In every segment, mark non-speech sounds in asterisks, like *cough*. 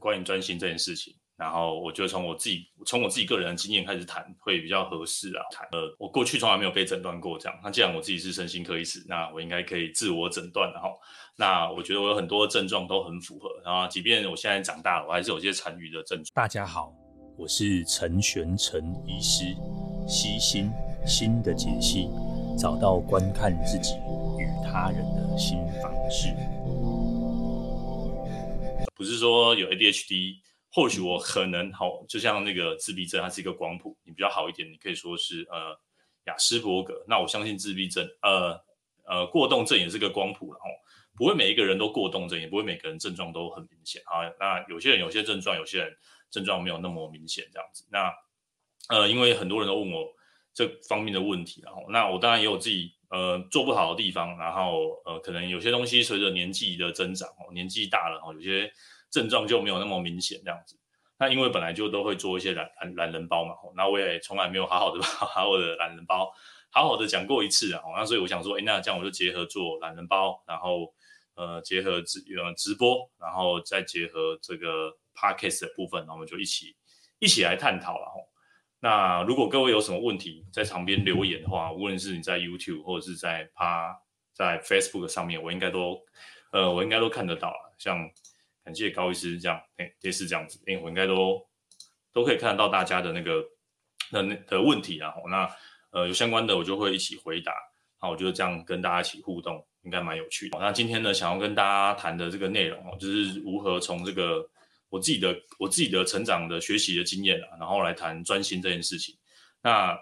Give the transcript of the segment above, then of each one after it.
关于专心这件事情。然后我就从我自己从我自己个人的经验开始谈，会比较合适啊。谈呃，我过去从来没有被诊断过这样。那既然我自己是身心科医师，那我应该可以自我诊断。然后，那我觉得我有很多症状都很符合。然后，即便我现在长大了，我还是有些残余的症状。大家好，我是陈玄陈医师，悉心心的解析，找到观看自己与他人的新方式。不是说有 ADHD。或许我可能好，就像那个自闭症，它是一个光谱，你比较好一点，你可以说是呃雅斯伯格。那我相信自闭症，呃呃过动症也是个光谱，然后不会每一个人都过动症，也不会每个人症状都很明显啊。那有些人有些症状，有些人症状没有那么明显这样子。那呃，因为很多人都问我这方面的问题，然后那我当然也有自己呃做不好的地方，然后呃可能有些东西随着年纪的增长哦，年纪大了哦，有些。症状就没有那么明显这样子，那因为本来就都会做一些懒懒懒人包嘛，那我也从来没有好好的 *laughs* 把我的懒人包好好的讲过一次啊，那所以我想说，哎，那这样我就结合做懒人包，然后呃结合直呃直播，然后再结合这个 podcast 的部分，那我们就一起一起来探讨了吼。那如果各位有什么问题，在旁边留言的话，无论是你在 YouTube 或者是在趴在 Facebook 上面，我应该都呃我应该都看得到了，像。感谢高医师，这样，哎，类似这样子，哎，我应该都都可以看得到大家的那个那那的问题，然后那呃有相关的我就会一起回答，那我觉得这样跟大家一起互动应该蛮有趣的。那今天呢，想要跟大家谈的这个内容哦，就是如何从这个我自己的我自己的成长的学习的经验啊，然后来谈专心这件事情。那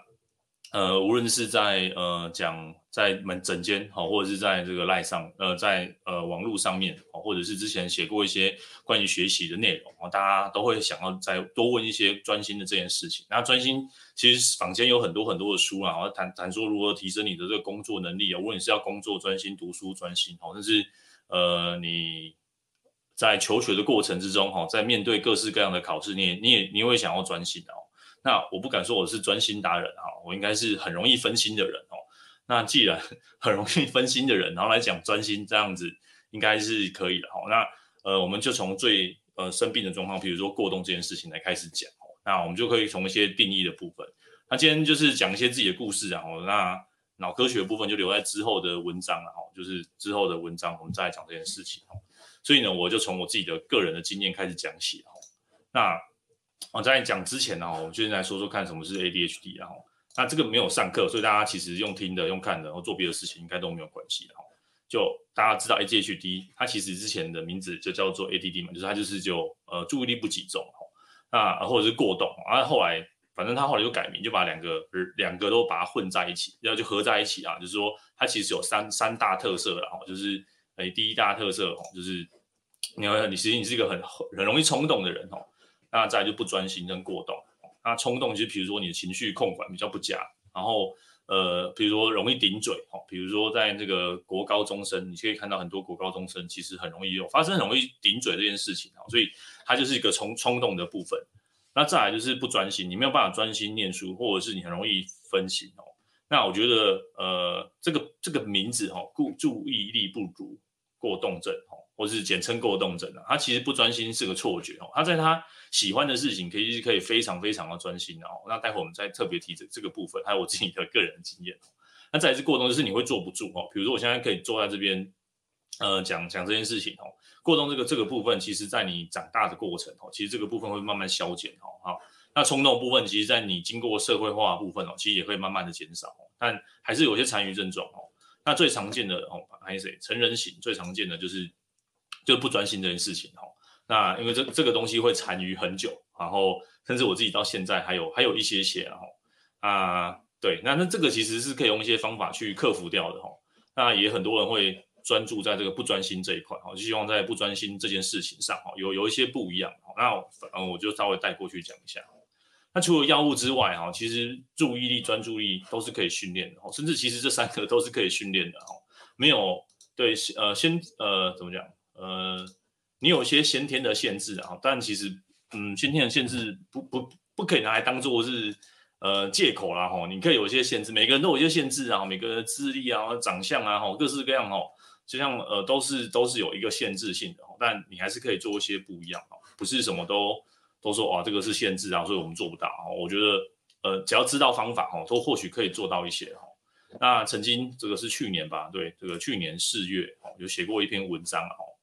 呃，无论是在呃讲在门诊间好，或者是在这个赖上，呃，在呃网络上面，或者是之前写过一些关于学习的内容啊，大家都会想要再多问一些专心的这件事情。那专心其实坊间有很多很多的书啊，然后谈谈说如何提升你的这个工作能力啊，无论是要工作专心、读书专心，好，甚至呃你在求学的过程之中，哈，在面对各式各样的考试，你也你也你会想要专心的哦。那我不敢说我是专心达人哈，我应该是很容易分心的人哦。那既然 *laughs* 很容易分心的人，然后来讲专心这样子，应该是可以的哈。那呃，我们就从最呃生病的状况，比如说过动这件事情来开始讲哦。那我们就可以从一些定义的部分。那今天就是讲一些自己的故事啊。那脑科学的部分就留在之后的文章了哈，就是之后的文章我们再来讲这件事情。所以呢，我就从我自己的个人的经验开始讲起哈。那我在讲之前呢，我们先来说说看什么是 ADHD，然后那这个没有上课，所以大家其实用听的、用看的，然后做别的事情应该都没有关系的哈。就大家知道 ADHD，它其实之前的名字就叫做 ADD 嘛，就是它就是就呃注意力不集中哈，那或者是过动，啊后来反正他后来就改名，就把两个两个都把它混在一起，然后就合在一起啊，就是说它其实有三三大特色然后就是诶第一大特色哈，就是你要你其实你是一个很很容易冲动的人哦。那再来就不专心跟过动，那冲动就是比如说你的情绪控管比较不佳，然后呃，比如说容易顶嘴哈，比如说在那个国高中生，你可以看到很多国高中生其实很容易有发生很容易顶嘴这件事情哈，所以它就是一个冲冲动的部分。那再来就是不专心，你没有办法专心念书，或者是你很容易分心哦。那我觉得呃，这个这个名字哈，故注意力不足过动症。或是简称过动症啊，他其实不专心是个错觉哦。他在他喜欢的事情，可以是可以非常非常的专心哦。那待会我们再特别提这这个部分，还有我自己的个人经验。那再来是过动，就是你会坐不住哦。比如说我现在可以坐在这边，呃，讲讲这件事情哦。过动这个这个部分，其实在你长大的过程哦，其实这个部分会慢慢消减哦。好，那冲动部分，其实在你经过社会化部分哦，其实也会慢慢的减少。但还是有些残余症状哦。那最常见的哦，还是谁？成人型最常见的就是。就不专心这件事情哈，那因为这这个东西会残余很久，然后甚至我自己到现在还有还有一些些哈啊，对，那那这个其实是可以用一些方法去克服掉的哈。那也很多人会专注在这个不专心这一块哈，就希望在不专心这件事情上哈，有有一些不一样。那嗯，我就稍微带过去讲一下。那除了药物之外哈，其实注意力、专注力都是可以训练的，甚至其实这三个都是可以训练的哈。没有对呃先呃怎么讲？呃，你有些先天的限制啊，但其实，嗯，先天的限制不不不可以拿来当做是呃借口啦吼。你可以有一些限制，每个人都有一些限制啊，每个人的智力啊、长相啊哈，各式各样吼，就像呃都是都是有一个限制性的，但你还是可以做一些不一样哦。不是什么都都说啊这个是限制啊，所以我们做不到。我觉得呃只要知道方法哦，都或许可以做到一些哦。那曾经这个是去年吧，对，这个去年四月哦有写过一篇文章哦，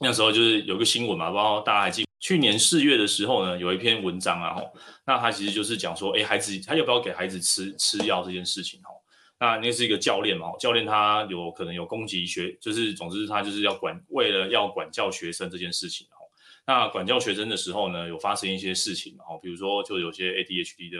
那时候就是有个新闻嘛，不知道大家还记？去年四月的时候呢，有一篇文章啊，吼，那他其实就是讲说，哎，孩子他要不要给孩子吃吃药这件事情，吼，那那是一个教练嘛，教练他有可能有攻击学，就是总之他就是要管，为了要管教学生这件事情，吼，那管教学生的时候呢，有发生一些事情，吼，比如说就有些 ADHD 的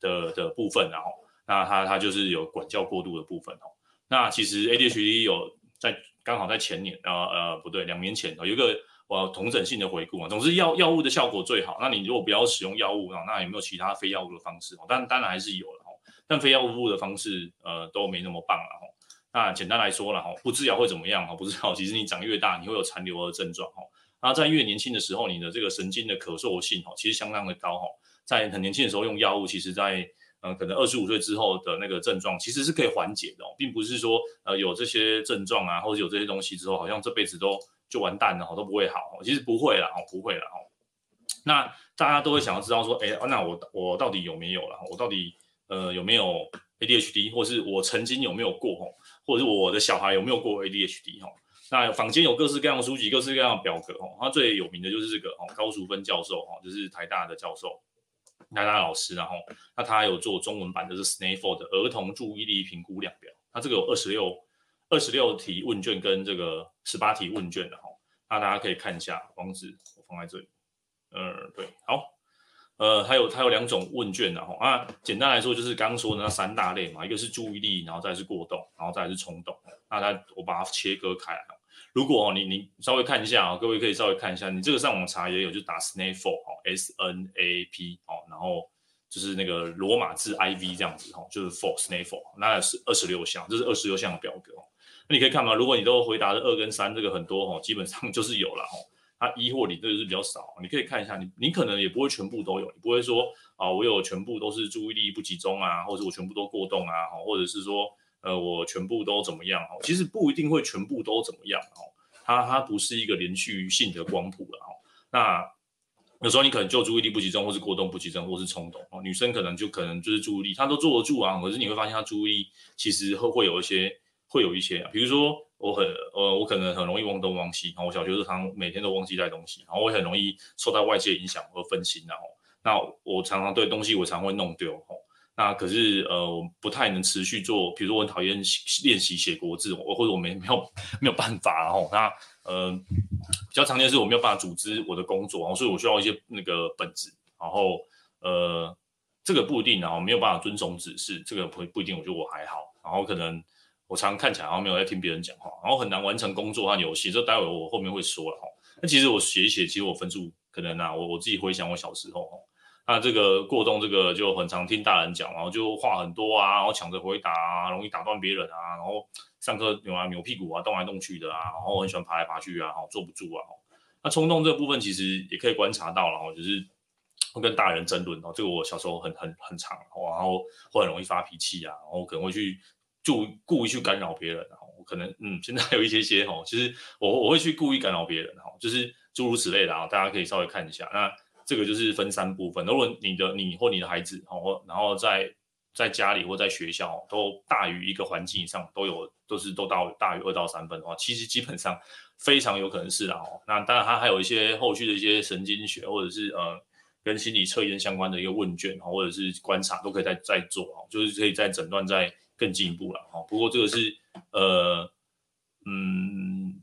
的的部分，然后，那他他就是有管教过度的部分，吼，那其实 ADHD 有在刚好在前年，呃呃不对，两年前有一个。我要同整性的回顾啊，总之药药物的效果最好。那你如果不要使用药物啊，那有没有其他非药物的方式？当然当然还是有了哈，但非药物的方式呃都没那么棒了哈。那简单来说了哈，不治疗会怎么样哈？不治疗 *laughs* 其实你长越大，你会有残留的症状哈。那在越年轻的时候，你的这个神经的可塑性哈，其实相当的高哈。在很年轻的时候用药物，其实在呃可能二十五岁之后的那个症状其实是可以缓解的，并不是说呃有这些症状啊，或者有这些东西之后，好像这辈子都。就完蛋了，都不会好。其实不会啦，不会啦。那大家都会想要知道说，哎，那我我到底有没有了？我到底呃有没有 ADHD，或是我曾经有没有过？或者是我的小孩有没有过 ADHD？哈，那坊间有各式各样的书籍，各式各样的表格。哈，他最有名的就是这个哦，高淑芬教授哈，就是台大的教授，台大老师。然后，那他有做中文版的是 Snafford 的儿童注意力评估量表。他这个有二十六。二十六题问卷跟这个十八题问卷的哈，那大家可以看一下网址，我放在这里。嗯，对，好，呃，还有它有两种问卷的哈，啊，简单来说就是刚刚说的那三大类嘛，一个是注意力，然后再是过动，然后再是冲动。那它我把它切割开来。如果你你稍微看一下啊，各位可以稍微看一下，你这个上网查也有，就打 Snap 哦，S N A P 哦，然后就是那个罗马字 I V 这样子哈，就是 For Snap，那是二十六项，这是二十六项的表格哦。那你可以看嘛，如果你都回答的二跟三，这个很多哦，基本上 *laughs* 就是有了哈。它一或零这个是比较少，你可以看一下，你你可能也不会全部都有，你不会说啊，我有全部都是注意力不集中啊，或者我全部都过动啊，或者是说呃我全部都怎么样哈，其实不一定会全部都怎么样哦，它它不是一个连续性的光谱了哈。那有时候你可能就注意力不集中，或是过动不集中，或是冲动哦。女生可能就可能就是注意力她都坐得住啊，可是你会发现她注意力其实会会有一些。会有一些啊，比如说我很呃，我可能很容易忘东忘西，然后我小学时常每天都忘记带东西，然后我很容易受到外界影响而分心，然后那我常常对东西我常会弄丢哦，那可是呃我不太能持续做，比如说我很讨厌练习写国字，我或者我没没有没有办法，然后那呃比较常见是我没有办法组织我的工作，然后所以我需要一些那个本子，然后呃这个不一定，然后没有办法遵从指示，这个不不一定，我觉得我还好，然后可能。我常常看起来好像没有在听别人讲话，然后很难完成工作和游戏。这待会我后面会说了哈。那其实我写一写，其实我分数可能啊，我我自己回想我小时候哈，那这个过动这个就很常听大人讲，然后就话很多啊，然后抢着回答啊，容易打断别人啊，然后上课扭啊扭屁股啊，动来动去的啊，然后很喜欢爬来爬去啊，坐不住啊。那冲动这部分其实也可以观察到了哈，就是会跟大人争论哦，这个我小时候很很很常，然后会很容易发脾气啊，然后可能会去。就故意去干扰别人，然后可能嗯，现在有一些些哈，其实我我会去故意干扰别人哈，就是诸如此类的啊，大家可以稍微看一下。那这个就是分三部分，如果你的你或你的孩子，或然后在在家里或在学校都大于一个环境以上，都有都是都到大于二到三分的话，其实基本上非常有可能是啦。那当然它还有一些后续的一些神经学或者是呃跟心理测验相关的一个问卷或者是观察都可以再再做哦，就是可以再诊断再。更进一步了哈，不过这个是呃嗯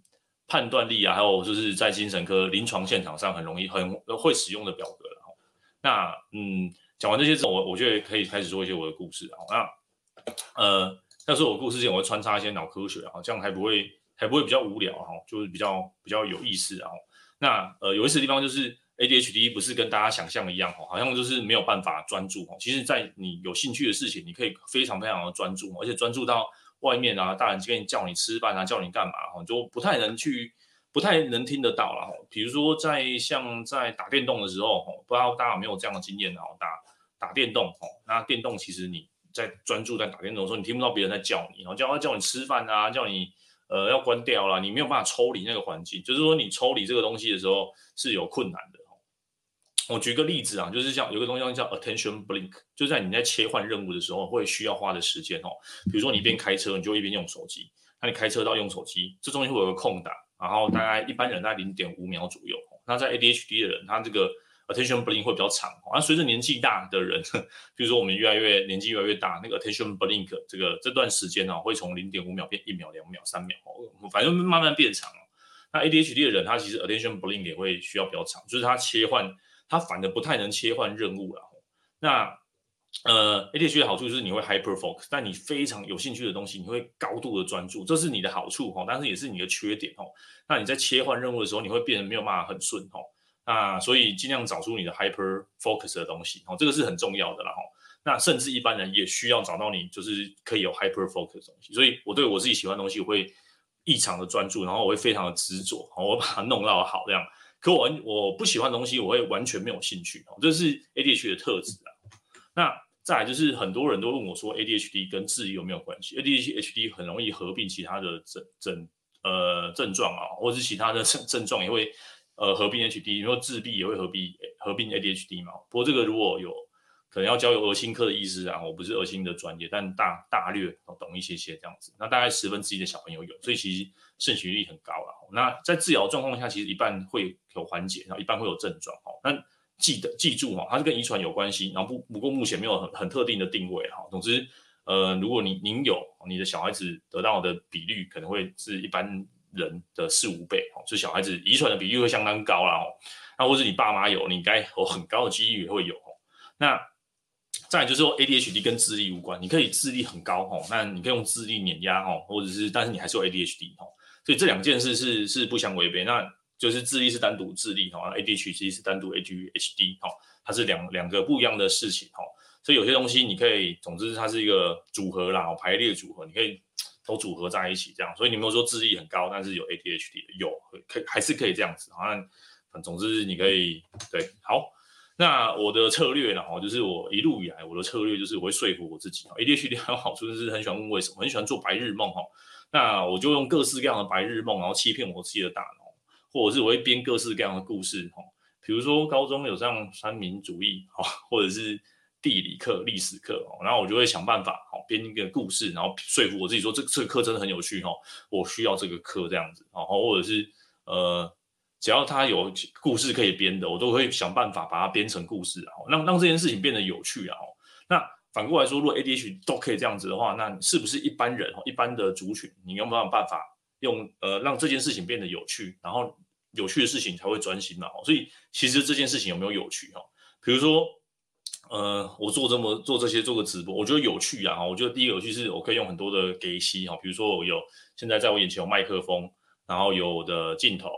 判断力啊，还有就是在精神科临床现场上很容易很会使用的表格了。那嗯讲完这些之后，我我觉得可以开始说一些我的故事啊。那呃要说我故事之前，我会穿插一些脑科学啊，这样还不会还不会比较无聊哈，就是比较比较有意思啊。那呃有意思的地方就是。ADHD 不是跟大家想象的一样哦，好像就是没有办法专注哦。其实，在你有兴趣的事情，你可以非常非常的专注，而且专注到外面啊，大人跟你叫你吃饭啊，叫你干嘛哈，就不太能去，不太能听得到了哈。比如说，在像在打电动的时候，不知道大家有没有这样的经验啊？打打电动哦，那电动其实你在专注在打电动的时候，你听不到别人在叫你，然后叫他叫你吃饭啊，叫你。呃，要关掉了，你没有办法抽离那个环境，就是说你抽离这个东西的时候是有困难的我举个例子啊，就是像有个东西叫 attention blink，就在你在切换任务的时候会需要花的时间哦。比如说你一边开车，你就一边用手机，那你开车到用手机，这中间会有个空档，然后大概一般人大概零点五秒左右。那在 ADHD 的人，他这个 attention blink 会比较长。那随着年纪大的人，比如说我们越来越年纪越来越大，那个 attention blink 这个这段时间呢，会从零点五秒变一秒、两秒、三秒，反正慢慢变长。那 ADHD 的人，他其实 attention blink 也会需要比较长，就是他切换。它反而不太能切换任务了。那呃，ADHD 的好处就是你会 hyper focus，但你非常有兴趣的东西，你会高度的专注，这是你的好处哈，但是也是你的缺点哦。那你在切换任务的时候，你会变得没有办法很顺哦。那所以尽量找出你的 hyper focus 的东西哦，这个是很重要的啦哈。那甚至一般人也需要找到你就是可以有 hyper focus 的东西。所以我对我自己喜欢的东西，我会异常的专注，然后我会非常的执着，我把它弄到好这样。可我我不喜欢的东西，我会完全没有兴趣哦，这是 ADHD 的特质啊。那再来就是很多人都问我说，ADHD 跟智力有没有关系？ADHD 很容易合并其他的症症呃症状啊，或者是其他的症症状也会呃合并 HD，比如说自闭也会合并合并 ADHD 嘛。不过这个如果有。可能要交由儿心科的医师啊，我不是儿心的专业，但大大略懂一些些这样子。那大概十分之一的小朋友有，所以其实盛行率很高了。那在治疗状况下，其实一半会有缓解，然后一半会有症状。哦，那记得记住哈，它是跟遗传有关系，然后不不过目前没有很很特定的定位哈。总之，呃，如果你您有你的小孩子得到的比率，可能会是一般人的四五倍，哈，就小孩子遗传的比率会相当高啦。那或者你爸妈有，你应该有很高的几率也会有。那再就是说，ADHD 跟智力无关，你可以智力很高吼，那你可以用智力碾压吼，或者是，但是你还是有 ADHD 吼，所以这两件事是是不相违背。那就是智力是单独智力吼，ADHD 是单独 ADHD 吼，它是两两个不一样的事情吼。所以有些东西你可以，总之它是一个组合啦，排列组合，你可以都组合在一起这样。所以你没有说智力很高，但是有 ADHD 有，可还是可以这样子。好像总之你可以对好。那我的策略呢？哈，就是我一路以来我的策略就是我会说服我自己。ADHD 很好处就是很喜欢问为什么，很喜欢做白日梦哈。那我就用各式各样的白日梦，然后欺骗我自己的大脑，或者是我会编各式各样的故事哈。比如说高中有这样三民主义哈，或者是地理课、历史课，然后我就会想办法哈编一个故事，然后说服我自己说这这个课真的很有趣哈，我需要这个课这样子，然后或者是呃。只要他有故事可以编的，我都会想办法把它编成故事啊，让让这件事情变得有趣啊。那反过来说，如果 ADH 都可以这样子的话，那是不是一般人一般的族群，你有没有办法用呃让这件事情变得有趣，然后有趣的事情才会专心嘛？所以其实这件事情有没有有趣哈？比如说呃，我做这么做这些做个直播，我觉得有趣啊。我觉得第一个有趣是我可以用很多的给息哈，比如说我有现在在我眼前有麦克风，然后有我的镜头。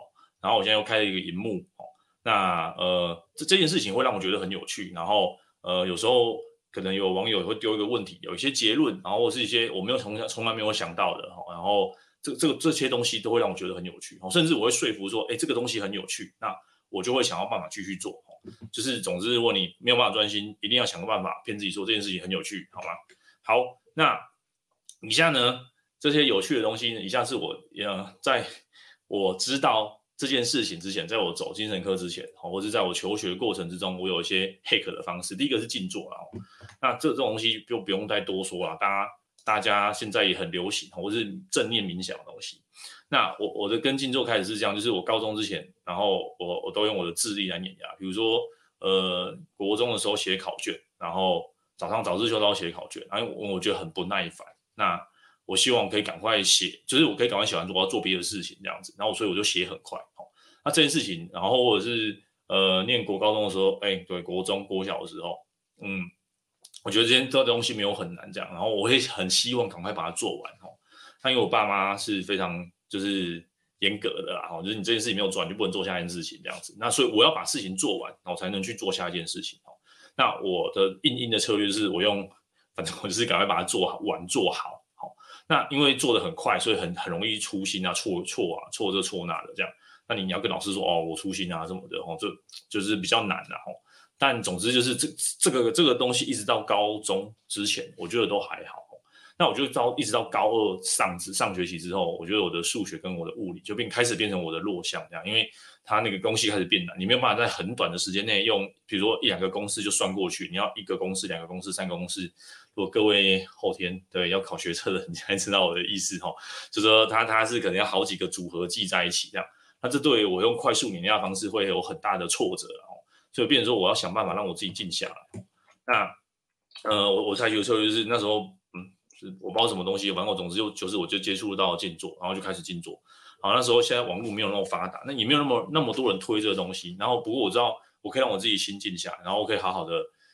然后我现在又开了一个荧幕，哦，那呃这这件事情会让我觉得很有趣。然后呃有时候可能有网友会丢一个问题，有一些结论，然后是一些我没有从从来没有想到的，哈然后这这个这些东西都会让我觉得很有趣。甚至我会说服说，哎，这个东西很有趣，那我就会想要办法继续做。就是总之，如果你没有办法专心，一定要想个办法骗自己说这件事情很有趣，好吗？好，那以下呢这些有趣的东西，以下是我呃在我知道。这件事情之前，在我走精神科之前，或者在我求学过程之中，我有一些 hack 的方式。第一个是静坐啊，那这这种东西就不用再多说了，大家大家现在也很流行，或是正念冥想的东西。那我我的跟静坐开始是这样，就是我高中之前，然后我我都用我的智力来碾压，比如说呃国中的时候写考卷，然后早上早自修都要写考卷，然后我我觉得很不耐烦，那。我希望可以赶快写，就是我可以赶快写完之后，我要做别的事情这样子。然后所以我就写很快。那这件事情，然后或者是呃，念国高中的时候，哎，对，国中、国小的时候，嗯，我觉得这些这东西没有很难这样。然后我会很希望赶快把它做完。哦，那因为我爸妈是非常就是严格的啦，就是你这件事情没有做完，就不能做下一件事情这样子。那所以我要把事情做完，然后才能去做下一件事情。哦，那我的硬硬的策略是我用，反正我就是赶快把它做好，完做好。那因为做的很快，所以很很容易粗心啊，错错啊，错这错那的这样。你要跟老师说哦，我粗心啊什么的哦，这就是比较难的哦。但总之就是这这个这个东西一直到高中之前，我觉得都还好。那我就到一直到高二上上学期之后，我觉得我的数学跟我的物理就变开始变成我的弱项，这样，因为它那个东西开始变难，你没有办法在很短的时间内用，比如说一两个公式就算过去，你要一个公式、两个公式、三个公式。如果各位后天对要考学测的，你才知道我的意思哈，就是说它它是可能要好几个组合记在一起这样，那这对于我用快速碾压方式会有很大的挫折，然后所以变成说我要想办法让我自己静下来。那呃，我我才有时候就是那时候。嗯我不知道什么东西，反正我总之就就是我就接触到静坐，然后就开始静坐。好，那时候现在网络没有那么发达，那也没有那么那么多人推这个东西。然后不过我知道，我可以让我自己心静下来，然后我可以好好的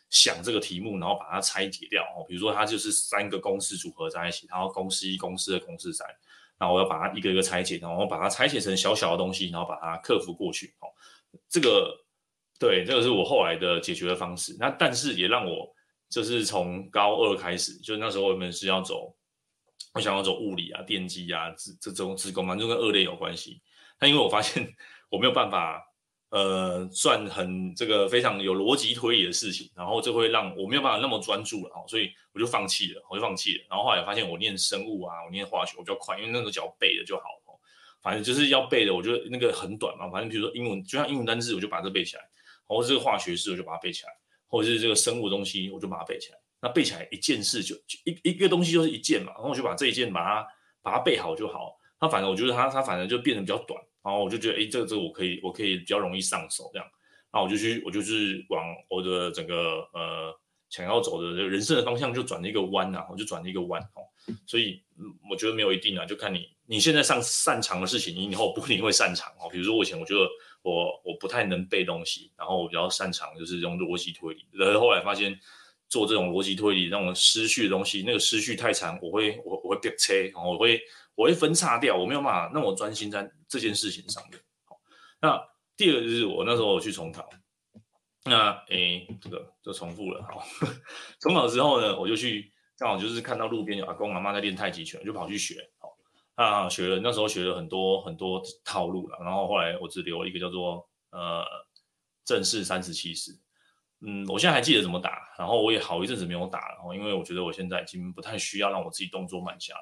想这个题目，然后把它拆解掉。哦，比如说它就是三个公式组合在一起，然后公式一、公式二、公式三，那我要把它一个一个拆解，然后把它拆解成小小的东西，然后把它克服过去。哦，这个对，这个是我后来的解决的方式。那但是也让我。就是从高二开始，就那时候我们是要走，我想要走物理啊、电机啊，这这种职工嘛，就跟二类有关系。那因为我发现 *laughs* 我没有办法，呃，算很这个非常有逻辑推理的事情，然后这会让我没有办法那么专注了，所以我就放弃了，我就放弃了。然后后来发现我念生物啊，我念化学我比较快，因为那个只要背的就好，反正就是要背的，我觉得那个很短嘛。反正比如说英文，就像英文单词，我就把这背起来，或者这个化学式，我就把它背起来。或者是这个生物东西，我就把它背起来。那背起来一件事就，就一一个东西就是一件嘛，然后我就把这一件把它把它背好就好。那反正我觉得它它反正就变得比较短，然后我就觉得哎，这个这个我可以我可以比较容易上手这样。那我就去我就是往我的整个呃想要走的人生的方向就转了一个弯啊，我就转了一个弯哦。所以我觉得没有一定啊，就看你你现在上擅长的事情，你以后不一定会擅长哦。比如说我以前我觉得。我我不太能背东西，然后我比较擅长就是用逻辑推理。然后后来发现做这种逻辑推理，让我失序的东西，那个失序太长，我会我我会变车，然后我会我会分叉掉，我没有办法那么专心在这件事情上面。好，那第二就是我那时候我去重考，那诶这个就重复了。好，*laughs* 重考之后呢，我就去刚好就是看到路边有阿公阿妈在练太极拳，就跑去学。啊，学了那时候学了很多很多套路了，然后后来我只留了一个叫做呃正式三十七式，嗯，我现在还记得怎么打，然后我也好一阵子没有打了，因为我觉得我现在已经不太需要让我自己动作慢下来。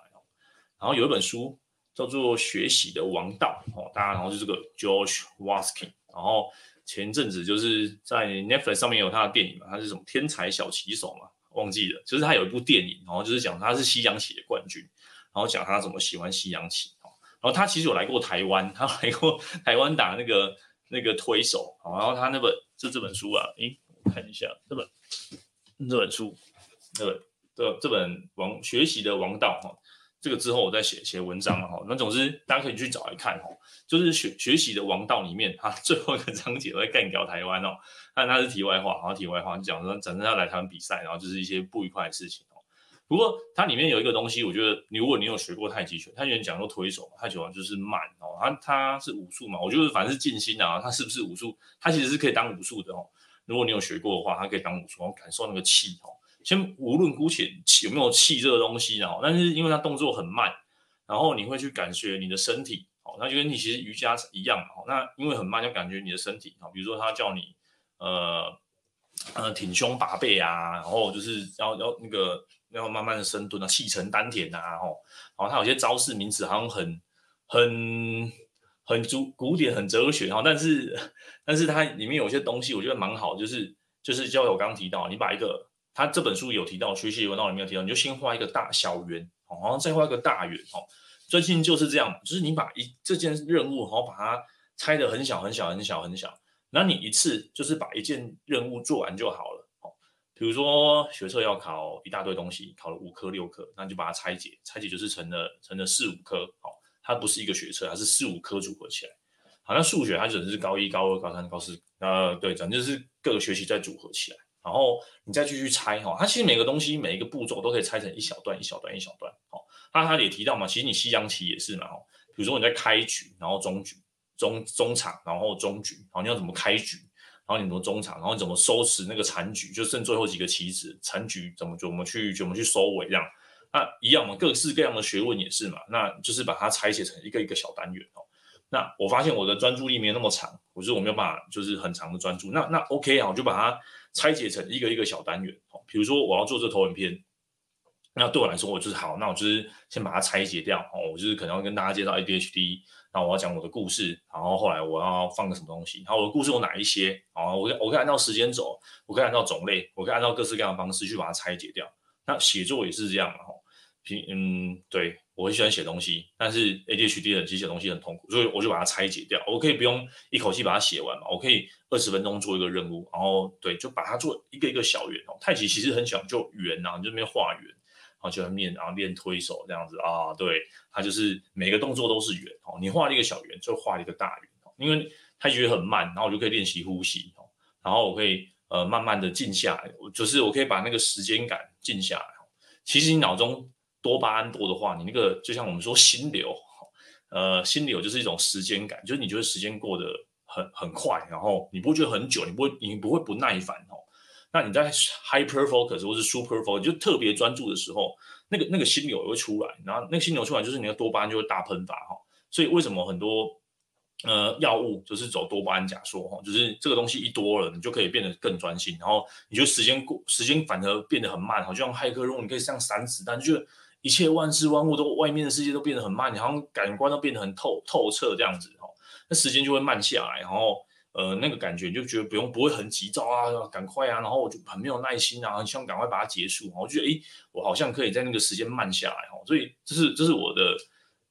然后有一本书叫做《学习的王道》哦，大家然后就这个 George Waskin，然后前阵子就是在 Netflix 上面有他的电影嘛，他是什么天才小棋手嘛，忘记了，就是他有一部电影，然后就是讲他是西洋棋的冠军。然后讲他怎么喜欢西洋棋，然后他其实有来过台湾，他来过台湾打那个那个推手，然后他那本是这本书啊，诶，我看一下这本这本书，这本这这本王学习的王道哈，这个之后我再写写文章了哈，那总之大家可以去找来看哈，就是学学习的王道里面，他最后一个章节都在干掉台湾哦，但他是题外话，然后题外话讲说，整个要来台湾比赛，然后就是一些不愉快的事情哦。不过它里面有一个东西，我觉得你如果你有学过太极拳，他有人讲说推手，太极拳就是慢哦，它它是武术嘛，我觉得反正是静心啊，它是不是武术？它其实是可以当武术的哦。如果你有学过的话，它可以当武术，然后感受那个气哦。先无论姑且有没有气这个东西哦，但是因为它动作很慢，然后你会去感觉你的身体哦，那就跟你其实瑜伽一样哦。那因为很慢，就感觉你的身体哦，比如说他叫你呃呃挺胸拔背啊，然后就是要要那个。要慢慢的深蹲啊，气沉丹田啊，吼，然后它有些招式名词好像很很很古古典，很哲学，哈，但是但是它里面有些东西我觉得蛮好，就是就是就我刚提到，你把一个他这本书有提到学习文道里面有提到，你就先画一个大小圆，然后再画一个大圆，哦，最近就是这样，就是你把一这件任务，然后把它拆得很小很小很小很小，那你一次就是把一件任务做完就好了。哦比如说学测要考一大堆东西，考了五科六科，那就把它拆解，拆解就是成了成了四五科，好，它不是一个学测，它是四五科组合起来。好，那数学它只能是高一、高二、高三、高四，呃，对，反正就是各个学习再组合起来，然后你再继续拆，哈，它其实每个东西每一个步骤都可以拆成一小段一小段一小段，好，那它也提到嘛，其实你西洋棋也是嘛，哈，比如说你在开局，然后中局、中中场，然后中局，然后你要怎么开局？然后你怎么中场，然后你怎么收拾那个残局，就剩最后几个棋子，残局怎么怎么去怎么去收尾这样，那一样嘛，各式各样的学问也是嘛，那就是把它拆解成一个一个小单元哦。那我发现我的专注力没有那么长，我说我没有办法就是很长的专注，那那 OK 啊，我就把它拆解成一个一个小单元哦。比如说我要做这投影片，那对我来说，我就是好，那我就是先把它拆解掉哦。我就是可能要跟大家介绍 ADHD，然后我要讲我的故事，然后后来我要放个什么东西，然后我的故事有哪一些啊？我我可以按照时间走，我可以按照种类，我可以按照各式各样的方式去把它拆解掉。那写作也是这样哈。平嗯，对，我很喜欢写东西，但是 ADHD 的人其实写东西很痛苦，所以我就把它拆解掉。我可以不用一口气把它写完嘛，我可以二十分钟做一个任务，然后对，就把它做一个一个小圆哦。太极其实很讲究圆呐，你就那边画圆。然后就练，然后练推手这样子啊，对，它就是每个动作都是圆哦。你画了一个小圆，就画了一个大圆哦。因为它觉得很慢，然后我就可以练习呼吸哦。然后我可以呃慢慢的静下来，就是我可以把那个时间感静下来。其实你脑中多巴胺多的话，你那个就像我们说心流，呃，心流就是一种时间感，就是你觉得时间过得很很快，然后你不会觉得很久，你不会你不会不耐烦哦。那你在 hyper focus 或是 super focus 就特别专注的时候，那个那个心流也会出来，然后那个心流出来就是你的多巴胺就会大喷发哈。所以为什么很多呃药物就是走多巴胺假说哈，就是这个东西一多了，你就可以变得更专心，然后你就时间过时间反而变得很慢好，像骇客任务，你可以像散子弹，就一切万事万物都外面的世界都变得很慢，你好像感官都变得很透透彻这样子哦，那时间就会慢下来，然后。呃，那个感觉就觉得不用不会很急躁啊，赶快啊，然后我就很没有耐心啊，很想赶快把它结束。我觉得，诶，我好像可以在那个时间慢下来哦，所以这是这是我的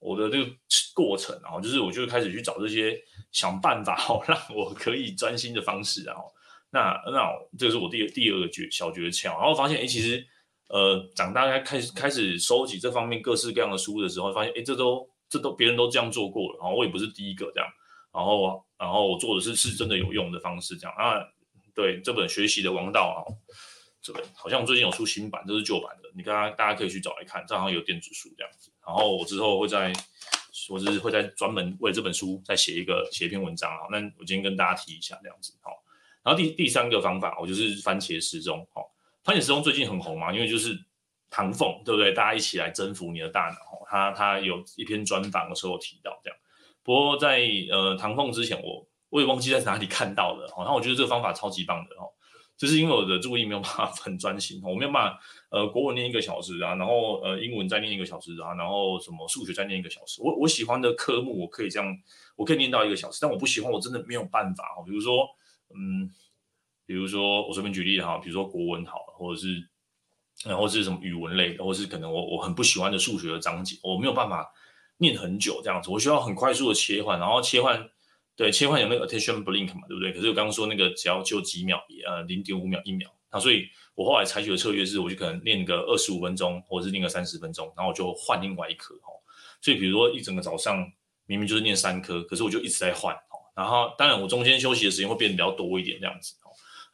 我的这个过程啊，就是我就开始去找这些想办法哦，*laughs* 让我可以专心的方式啊。那那这个是我第第二个诀小诀窍，然后发现诶，其实呃长大开始开始收集这方面各式各样的书的时候，发现诶，这都这都别人都这样做过了，然后我也不是第一个这样。然后，然后我做的是是真的有用的方式，这样啊，对这本学习的王道啊，这本好像最近有出新版，这是旧版的，你看大家可以去找来看，这好像有电子书这样子。然后我之后会在，我是会在专门为这本书再写一个写一篇文章啊。那我今天跟大家提一下这样子，好。然后第第三个方法，我就是番茄时钟，好，番茄时钟最近很红嘛，因为就是唐凤，对不对？大家一起来征服你的大脑，他他有一篇专访的时候提到这样。不过在呃唐凤之前我，我也忘记在哪里看到的，然后我觉得这个方法超级棒的哦，就是因为我的注意没有办法很专心，我没有办法呃国文念一个小时啊，然后呃英文再念一个小时啊，然后什么数学再念一个小时，我我喜欢的科目我可以这样，我可以念到一个小时，但我不喜欢我真的没有办法哦，比如说嗯，比如说我随便举例哈，比如说国文好，或者是然后是什么语文类的，或者是可能我我很不喜欢的数学的章节，我没有办法。念很久这样子，我需要很快速的切换，然后切换，对，切换有那个 attention blink 嘛，对不对？可是我刚刚说那个只要就几秒，呃，零点五秒、一秒，那所以我后来采取的策略是，我就可能念个二十五分钟，或者是念个三十分钟，然后我就换另外一科哦。所以比如说一整个早上明明就是念三科，可是我就一直在换哦。然后当然我中间休息的时间会变得比较多一点这样子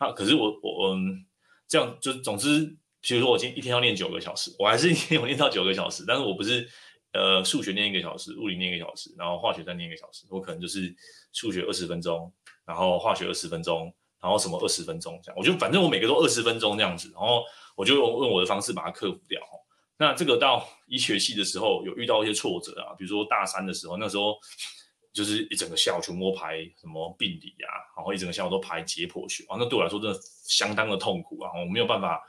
啊。可是我我嗯，这样就总之，比如说我今天一天要念九个小时，我还是一天有念到九个小时，但是我不是。呃，数学念一个小时，物理念一个小时，然后化学再念一个小时。我可能就是数学二十分钟，然后化学二十分钟，然后什么二十分钟这样。我就反正我每个都二十分钟这样子，然后我就用用我的方式把它克服掉。那这个到医学系的时候有遇到一些挫折啊，比如说大三的时候，那时候就是一整个下午全部排什么病理啊，然后一整个下午都排解剖学啊，那对我来说真的相当的痛苦啊，我没有办法。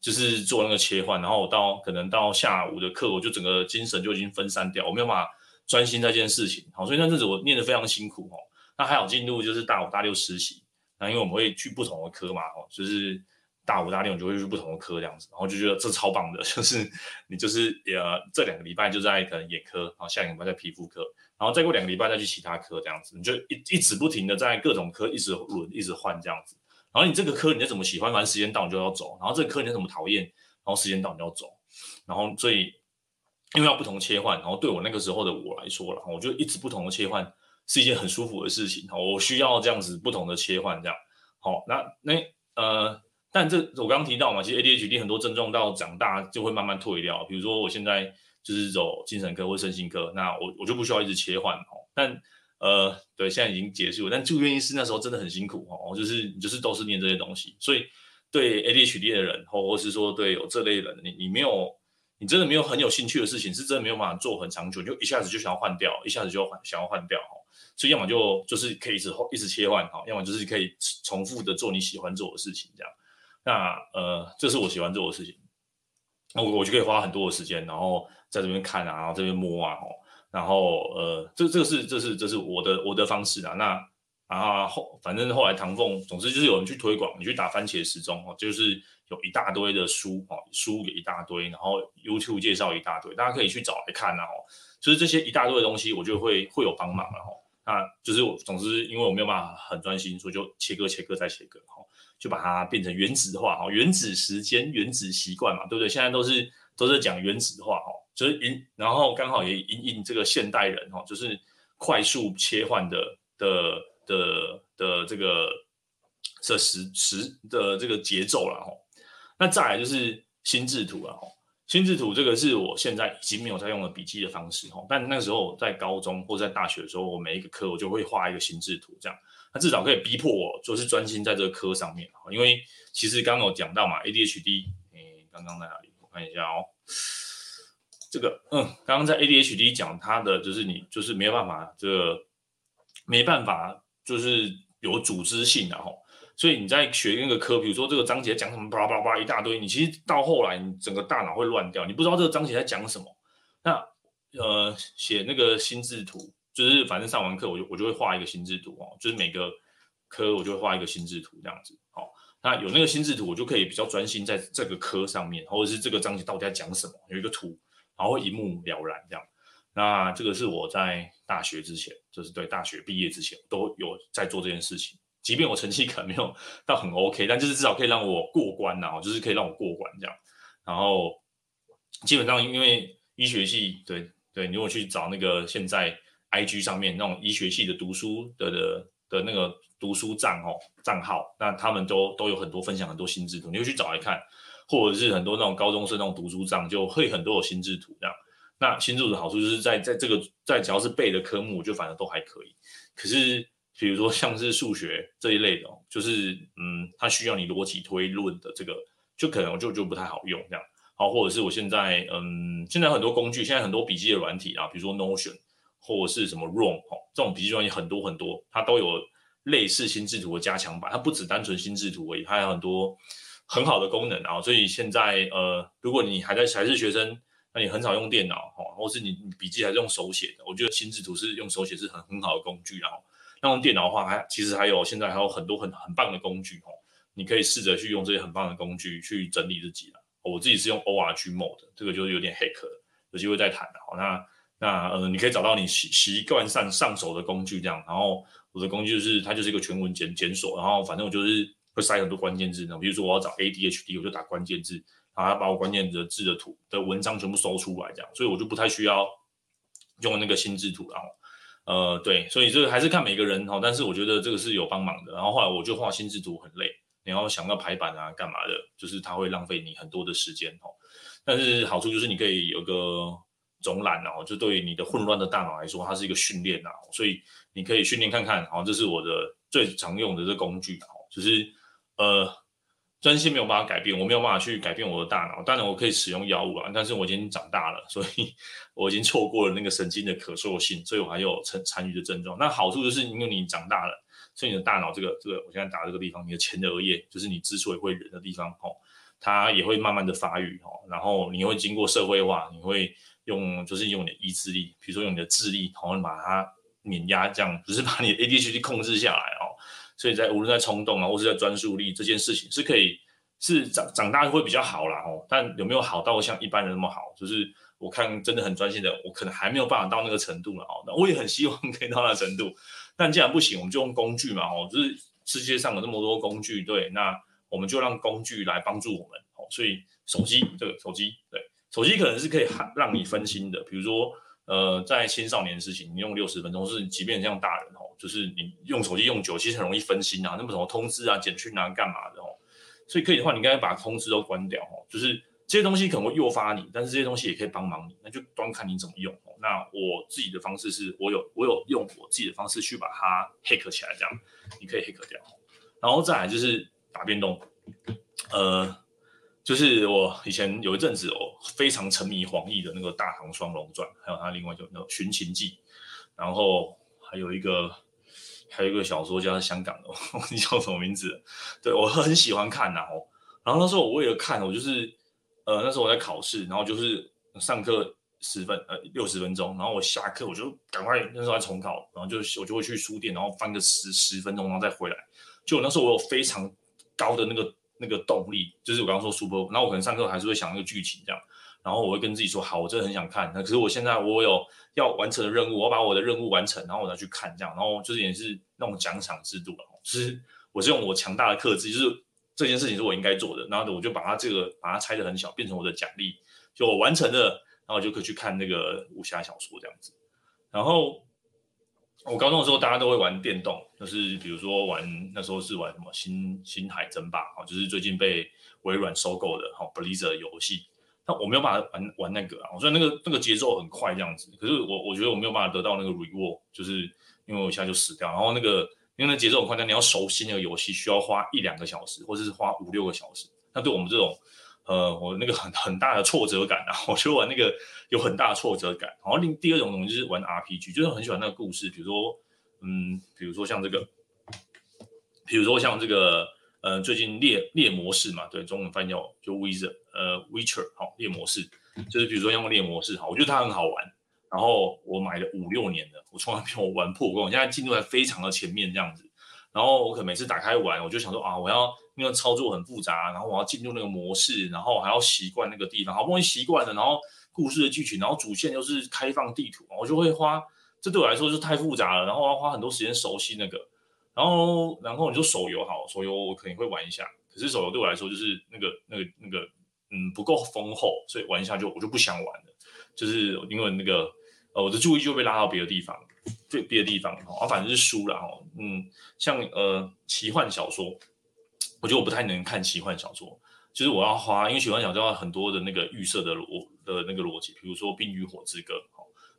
就是做那个切换，然后我到可能到下午的课，我就整个精神就已经分散掉，我没有办法专心在这件事情。好，所以那阵子我念得非常辛苦哦。那还好进入就是大五大六实习，那因为我们会去不同的科嘛，哦，就是大五大六你就会去不同的科这样子，然后就觉得这超棒的，*laughs* 就是你就是呃这两个礼拜就在可能眼科，然后下个礼拜在皮肤科，然后再过两个礼拜再去其他科这样子，你就一一直不停的在各种科一直轮一直换这样子。然后你这个科你再怎么喜欢，反正时间到你就要走。然后这个科你再怎么讨厌，然后时间到你就要走。然后所以因为要不同切换，然后对我那个时候的我来说了，我就一直不同的切换是一件很舒服的事情。我需要这样子不同的切换，这样好。那那呃，但这我刚刚提到嘛，其实 ADHD 很多症状到长大就会慢慢退掉。比如说我现在就是走精神科或身心科，那我我就不需要一直切换哦。但呃，对，现在已经结束。但住院医师那时候真的很辛苦哦，就是就是都是念这些东西，所以对 ADHD 的人，或或是说对有这类人，你你没有，你真的没有很有兴趣的事情，是真的没有办法做很长久，就一下子就想要换掉，一下子就换想要换掉哦。所以要么就就是可以一直一直切换哈，要么就是可以重复的做你喜欢做的事情这样。那呃，这是我喜欢做的事情。那我我就可以花很多的时间，然后在这边看啊，然后这边摸啊，然后呃，这这个是这是这是我的我的方式啊。那啊后后反正后来唐凤，总之就是有人去推广，你去打番茄时钟哦，就是有一大堆的书哦，书也一大堆，然后 YouTube 介绍一大堆，大家可以去找来看啊。就是这些一大堆的东西，我就会会有帮忙了哈。那就是我总之因为我没有办法很专心，所以就切割切割再切割哈。就把它变成原子化哈，原子时间、原子习惯嘛，对不对？现在都是都是讲原子化哈，就是因然后刚好也因应这个现代人哈，就是快速切换的的的的这个这时时的这个节奏了哈。那再来就是心智图了哈，心智图这个是我现在已经没有在用的笔记的方式哈，但那时候在高中或在大学的时候，我每一个科我就会画一个心智图这样。他至少可以逼迫我，就是专心在这个科上面，因为其实刚刚有讲到嘛，ADHD，诶，刚刚在哪里？我看一下哦，这个，嗯，刚刚在 ADHD 讲他的就是你就是没有办法，这个没办法，就是有组织性的哈，所以你在学那个科，比如说这个章节讲什么，巴拉巴拉巴一大堆，你其实到后来你整个大脑会乱掉，你不知道这个章节在讲什么。那呃，写那个心智图。就是反正上完课我就我就会画一个心智图哦，就是每个科我就会画一个心智图这样子哦。那有那个心智图，我就可以比较专心在这个科上面，或者是这个章节到底在讲什么，有一个图，然后一目了然这样。那这个是我在大学之前，就是对大学毕业之前都有在做这件事情。即便我成绩可能没有到很 OK，但就是至少可以让我过关呐，就是可以让我过关这样。然后基本上因为医学系，对对，你如果去找那个现在。IG 上面那种医学系的读书的的的那个读书账哦账号，那他们都都有很多分享很多新制度，你会去找来看，或者是很多那种高中生那种读书账，就会很多有心智图这样。那心智图的好处就是在在这个在只要是背的科目，就反正都还可以。可是比如说像是数学这一类的，就是嗯，它需要你逻辑推论的这个，就可能就就不太好用这样。好，或者是我现在嗯，现在很多工具，现在很多笔记的软体啊，比如说 Notion。或者是什么 Roam 哦，这种笔记软件很多很多，它都有类似心智图的加强版，它不只单纯心智图而已，它还有很多很好的功能啊。所以现在呃，如果你还在还是学生，那你很少用电脑哈，或是你笔记还是用手写的，我觉得心智图是用手写是很很好的工具。然后那用电脑的话，还其实还有现在还有很多很很棒的工具哦，你可以试着去用这些很棒的工具去整理自己了。我自己是用 ORG Mode，这个就是有点 hack，有机会再谈的。好，那。那呃，你可以找到你习习惯上上手的工具，这样。然后我的工具就是它就是一个全文检检索，然后反正我就是会塞很多关键字呢，比如说我要找 ADHD，我就打关键字，然后把我关键字的字的图的文章全部搜出来，这样。所以我就不太需要用那个心智图，然后呃，对，所以这个还是看每个人哈。但是我觉得这个是有帮忙的。然后后来我就画心智图很累，然后想要排版啊干嘛的，就是它会浪费你很多的时间哈。但是好处就是你可以有个。总览哦，就对于你的混乱的大脑来说，它是一个训练呐，所以你可以训练看看，好，这是我的最常用的这工具哦，就是呃，专心没有办法改变，我没有办法去改变我的大脑，当然我可以使用药物啊，但是我已经长大了，所以 *laughs* 我已经错过了那个神经的可塑性，所以我还有残残余的症状。那好处就是因为你长大了，所以你的大脑这个这个，我现在打这个地方，你的前额叶就是你之所以会忍的地方哦，它也会慢慢的发育哦，然后你会经过社会化，你会。用就是用你的意志力，比如说用你的智力，然后把它碾压，这样只是把你的 ADHD 控制下来啊。所以在无论在冲动啊，或是在专注力这件事情，是可以是长长大会比较好啦哦。但有没有好到像一般人那么好？就是我看真的很专心的，我可能还没有办法到那个程度了哦。那我也很希望可以到那个程度，但既然不行，我们就用工具嘛哦。就是世界上有那么多工具，对，那我们就让工具来帮助我们哦。所以手机这个手机对。手机可能是可以让你分心的，比如说，呃，在青少年的事情，你用六十分钟，是即便像大人哦，就是你用手机用久，其实很容易分心啊，那么什么通知啊、简讯啊、干嘛的哦，所以可以的话，你应该把通知都关掉哦，就是这些东西可能会诱发你，但是这些东西也可以帮忙你，那就端看你怎么用哦。那我自己的方式是我有我有用我自己的方式去把它 hack 起来，这样你可以 hack 掉，然后再来就是打电动，呃。就是我以前有一阵子哦，非常沉迷黄易的那个《大唐双龙传》，还有他另外就那个《寻秦记》，然后还有一个还有一个小说家，香港的，*laughs* 你叫什么名字？对，我很喜欢看呐哦。然后那时候我为了看，我就是呃那时候我在考试，然后就是上课十分呃六十分钟，然后我下课我就赶快那时候在重考，然后就我就会去书店，然后翻个十十分钟，然后再回来。就那时候我有非常高的那个那个动力，就是我刚刚说 super，然后我可能上课还是会想那个剧情这样。然后我会跟自己说，好，我真的很想看。那可是我现在我有要完成的任务，我要把我的任务完成，然后我再去看这样。然后就是也是那种奖赏制度了，就是我是用我强大的克制，就是这件事情是我应该做的，然后我就把它这个把它拆得很小，变成我的奖励，就我完成了，然后我就可以去看那个武侠小说这样子。然后我高中的时候，大家都会玩电动，就是比如说玩那时候是玩什么星星海争霸啊，就是最近被微软收购的哈 Blizzard 游戏。那我没有办法玩玩那个啊，我觉得那个那个节奏很快这样子，可是我我觉得我没有办法得到那个 reward，就是因为我现在就死掉。然后那个因为那节奏很快，但你要熟悉那个游戏需要花一两个小时，或者是花五六个小时。那对我们这种呃，我那个很很大的挫折感啊，*laughs* 我觉得玩那个有很大的挫折感。然后另第二种东西就是玩 RPG，就是很喜欢那个故事，比如说嗯，比如说像这个，比如说像这个。呃，最近猎猎魔式嘛，对，中文翻译叫就 Witcher，呃，Witcher 好，猎魔式，就是比如说用猎魔式好，我觉得它很好玩，然后我买了五六年了，我从来没有玩破过，我现在进度还非常的前面这样子，然后我可能每次打开玩，我就想说啊，我要因为操作很复杂，然后我要进入那个模式，然后还要习惯那个地方，好不容易习惯了，然后故事的剧情，然后主线又是开放地图，我就会花，这对我来说是太复杂了，然后我要花很多时间熟悉那个。然后，然后你说手游好，手游我肯定会玩一下。可是手游对我来说就是那个、那个、那个，嗯，不够丰厚，所以玩一下就我就不想玩了。就是因为那个，呃，我的注意就被拉到别的地方，对别的地方。啊，反正是输了哈。嗯，像呃奇幻小说，我觉得我不太能看奇幻小说，就是我要花，因为奇幻小说要很多的那个预设的逻的那个逻辑，比如说《冰与火之歌》。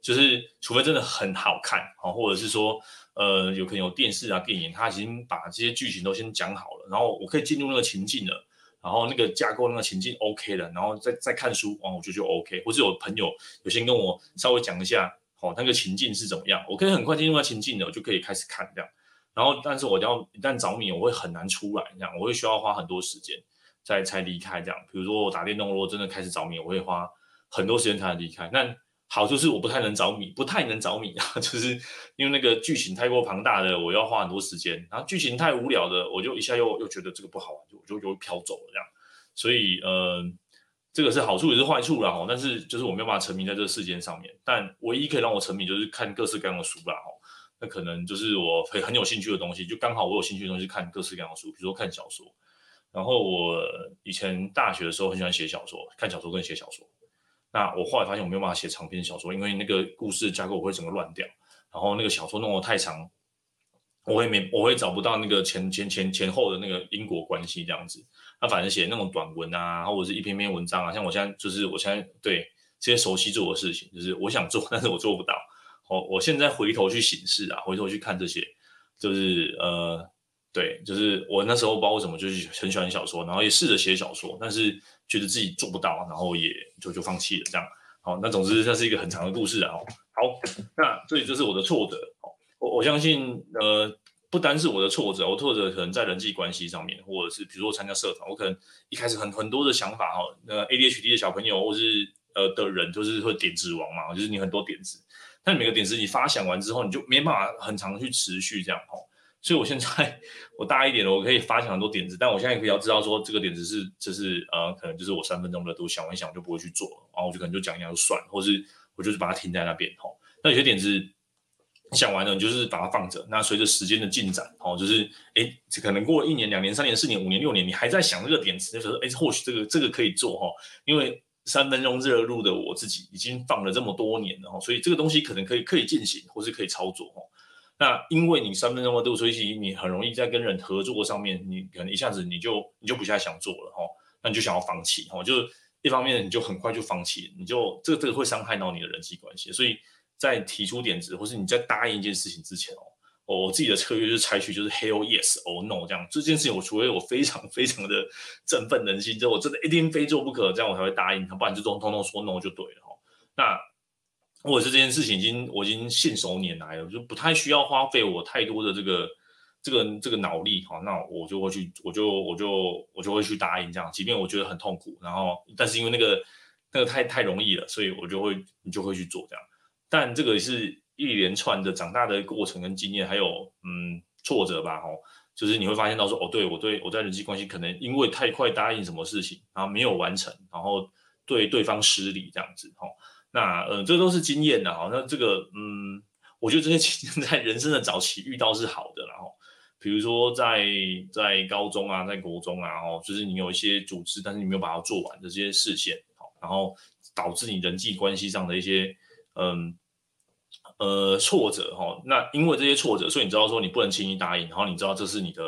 就是，除非真的很好看啊，或者是说，呃，有可能有电视啊、电影，它已经把这些剧情都先讲好了，然后我可以进入那个情境了，然后那个架构、那个情境 OK 了，然后再再看书，哦，我觉得就 OK。或者有朋友有先跟我稍微讲一下，哦，那个情境是怎么样，我可以很快进入那情境了，我就可以开始看这样。然后，但是我要一旦着迷，我会很难出来这样，我会需要花很多时间再才离开这样。比如说我打电动，如果真的开始着迷，我会花很多时间才能离开。那好，处是我不太能着迷，不太能着迷啊，*laughs* 就是因为那个剧情太过庞大的，我要花很多时间。然后剧情太无聊的，我就一下又又觉得这个不好玩，就我就又飘走了这样。所以呃，这个是好处也是坏处啦哈。但是就是我没有办法沉迷在这个世间上面。但唯一可以让我沉迷就是看各式各样的书啦哈。那可能就是我很很有兴趣的东西，就刚好我有兴趣的东西看各式各样的书，比如说看小说。然后我以前大学的时候很喜欢写小说，看小说跟写小说。那我后来发现我没有办法写长篇小说，因为那个故事架构我会整个乱掉，然后那个小说弄得太长，我会没我会找不到那个前前前前后的那个因果关系这样子。那反正写那种短文啊，或者是一篇篇文章啊，像我现在就是我现在对这些熟悉做的事情，就是我想做，但是我做不到。我我现在回头去省视啊，回头去看这些，就是呃。对，就是我那时候不知道为什么，就是很喜欢小说，然后也试着写小说，但是觉得自己做不到，然后也就就放弃了这样。好，那总之这是一个很长的故事啊。好，那这里就是我的挫折。我我相信，呃，不单是我的挫折，我挫折可能在人际关系上面，或者是比如说我参加社团，我可能一开始很很多的想法哈，那 ADHD 的小朋友或是呃的人，就是会点子王嘛，就是你很多点子，但每个点子你发想完之后，你就没办法很长去持续这样哈。所以，我现在我大一点了，我可以发想很多点子，但我现在可以要知道说，这个点子是，就是呃，可能就是我三分钟的都想一想，就不会去做，然后我就可能就讲一讲就算，或是我就是把它停在那边吼。那有些点子想完了，你就是把它放着。那随着时间的进展，哦，就是哎，可能过了一年、两年、三年、四年、五年、六年，你还在想这个点子，就说哎，或许这个这个可以做哈，因为三分钟热度的我自己已经放了这么多年了哈，所以这个东西可能可以可以进行，或是可以操作哈。那因为你三分钟热度，所以你很容易在跟人合作上面，你可能一下子你就你就不太想做了哈，那你就想要放弃哈，就是一方面你就很快就放弃，你就这个这个会伤害到你的人际关系，所以在提出点子或是你在答应一件事情之前哦，我自己的策略就是采取就是 hell yes or no 这样，这件事情我除非我非常非常的振奋人心，就我真的一定非做不可，这样我才会答应他，不然就通通通说 no 就对了哈，那。或者是这件事情已经我已经信手拈来了，就不太需要花费我太多的这个这个这个脑力哈，那我就会去，我就我就我就会去答应这样，即便我觉得很痛苦，然后但是因为那个那个太太容易了，所以我就会你就会去做这样。但这个是一连串的长大的过程跟经验，还有嗯挫折吧，哦，就是你会发现到说，哦，对我对我在人际关系可能因为太快答应什么事情，然后没有完成，然后对对方失礼这样子，哦，那呃这都是经验的，哈，那这个嗯，我觉得这些经验 *laughs* 在人生的早期遇到是好的，然后。比如说在在高中啊，在国中啊，哦，就是你有一些组织，但是你没有把它做完的这些事项，好，然后导致你人际关系上的一些嗯呃挫折哈。那因为这些挫折，所以你知道说你不能轻易答应，然后你知道这是你的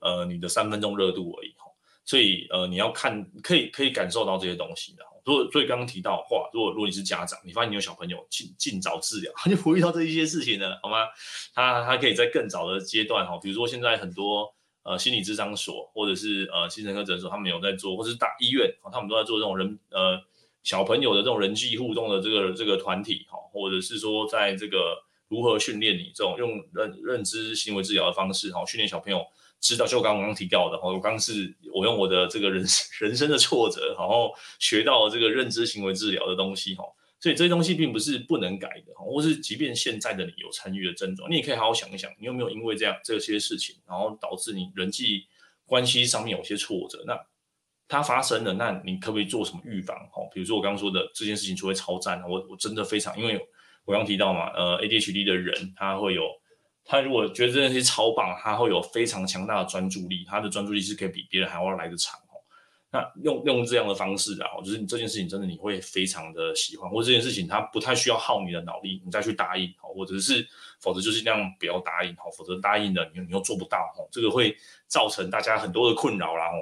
呃你的三分钟热度而已哈。所以呃你要看可以可以感受到这些东西的。如果所以刚刚提到话，如果如果你是家长，你发现你有小朋友尽尽早治疗，他 *laughs* 就不会遇到这一些事情了，好吗？他他可以在更早的阶段哈，比如说现在很多呃心理咨商所或者是呃精神科诊所，他们有在做，或是大医院他们都在做这种人呃小朋友的这种人际互动的这个这个团体哈，或者是说在这个如何训练你这种用认认知行为治疗的方式哈，训练小朋友。知道，就我刚刚提到的，哈我刚是我用我的这个人 *laughs* 人生的挫折，然后学到这个认知行为治疗的东西，哈，所以这些东西并不是不能改的，或是即便现在的你有参与的症状，你也可以好好想一想，你有没有因为这样这些事情，然后导致你人际关系上面有些挫折？那它发生了，那你可不可以做什么预防？哦，比如说我刚刚说的这件事情，除非超赞，我我真的非常，因为我刚提到嘛，呃，ADHD 的人他会有。他如果觉得这件事情超棒，他会有非常强大的专注力，他的专注力是可以比别人还要来得长哦。那用用这样的方式啊，就是你这件事情真的你会非常的喜欢，或者这件事情它不太需要耗你的脑力，你再去答应，或者是否则就是这样不要答应，否则答应了你你又做不到哦，这个会造成大家很多的困扰，然后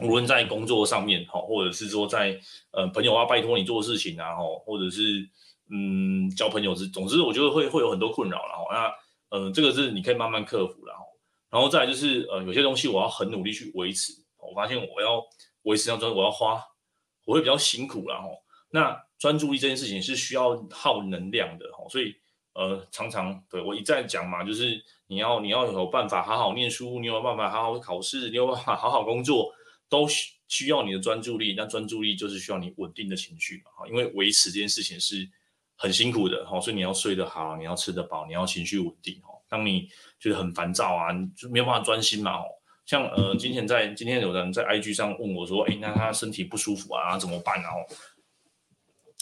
无论在工作上面，或者是说在呃朋友啊拜托你做事情啊，吼或者是嗯交朋友之，总之我觉得会会有很多困扰，然后那。嗯，这个是你可以慢慢克服，然后，然后再就是，呃，有些东西我要很努力去维持。我发现我要维持这样专，我要花，我会比较辛苦，然后，那专注力这件事情是需要耗能量的，哈，所以，呃，常常对我一再讲嘛，就是你要你要有办法好好念书，你有办法好好考试，你有办法好好工作，都需需要你的专注力。那专注力就是需要你稳定的情绪嘛，哈，因为维持这件事情是。很辛苦的哈，所以你要睡得好，你要吃得饱，你要情绪稳定哈。当你觉得很烦躁啊，你就没有办法专心嘛。哦，像呃，今天在今天有人在 IG 上问我说，哎，那他身体不舒服啊，怎么办？啊？哦